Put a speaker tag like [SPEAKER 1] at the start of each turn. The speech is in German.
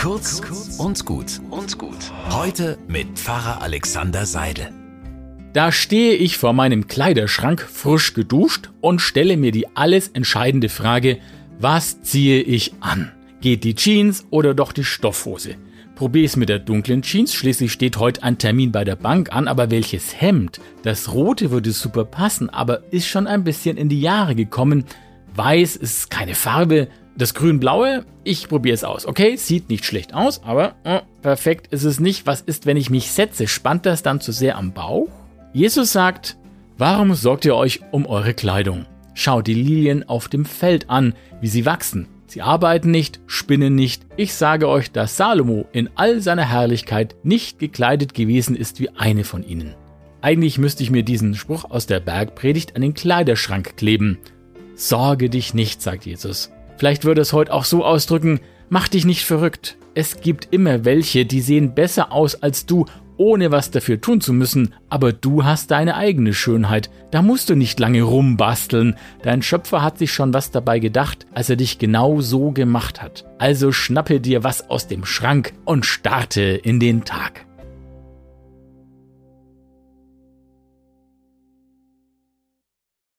[SPEAKER 1] Kurz und gut und gut. Heute mit Pfarrer Alexander Seidel.
[SPEAKER 2] Da stehe ich vor meinem Kleiderschrank frisch geduscht und stelle mir die alles entscheidende Frage, was ziehe ich an? Geht die Jeans oder doch die Stoffhose? Probier's mit der dunklen Jeans, schließlich steht heute ein Termin bei der Bank an, aber welches Hemd? Das rote würde super passen, aber ist schon ein bisschen in die Jahre gekommen. Weiß ist keine Farbe. Das grün-blaue, ich probiere es aus. Okay, sieht nicht schlecht aus, aber äh, perfekt ist es nicht. Was ist, wenn ich mich setze? Spannt das dann zu sehr am Bauch? Jesus sagt, warum sorgt ihr euch um eure Kleidung? Schaut die Lilien auf dem Feld an, wie sie wachsen. Sie arbeiten nicht, spinnen nicht. Ich sage euch, dass Salomo in all seiner Herrlichkeit nicht gekleidet gewesen ist wie eine von ihnen. Eigentlich müsste ich mir diesen Spruch aus der Bergpredigt an den Kleiderschrank kleben. Sorge dich nicht, sagt Jesus. Vielleicht würde es heute auch so ausdrücken, mach dich nicht verrückt. Es gibt immer welche, die sehen besser aus als du ohne was dafür tun zu müssen, aber du hast deine eigene Schönheit. Da musst du nicht lange rumbasteln. Dein Schöpfer hat sich schon was dabei gedacht, als er dich genau so gemacht hat. Also schnappe dir was aus dem Schrank und starte in den Tag.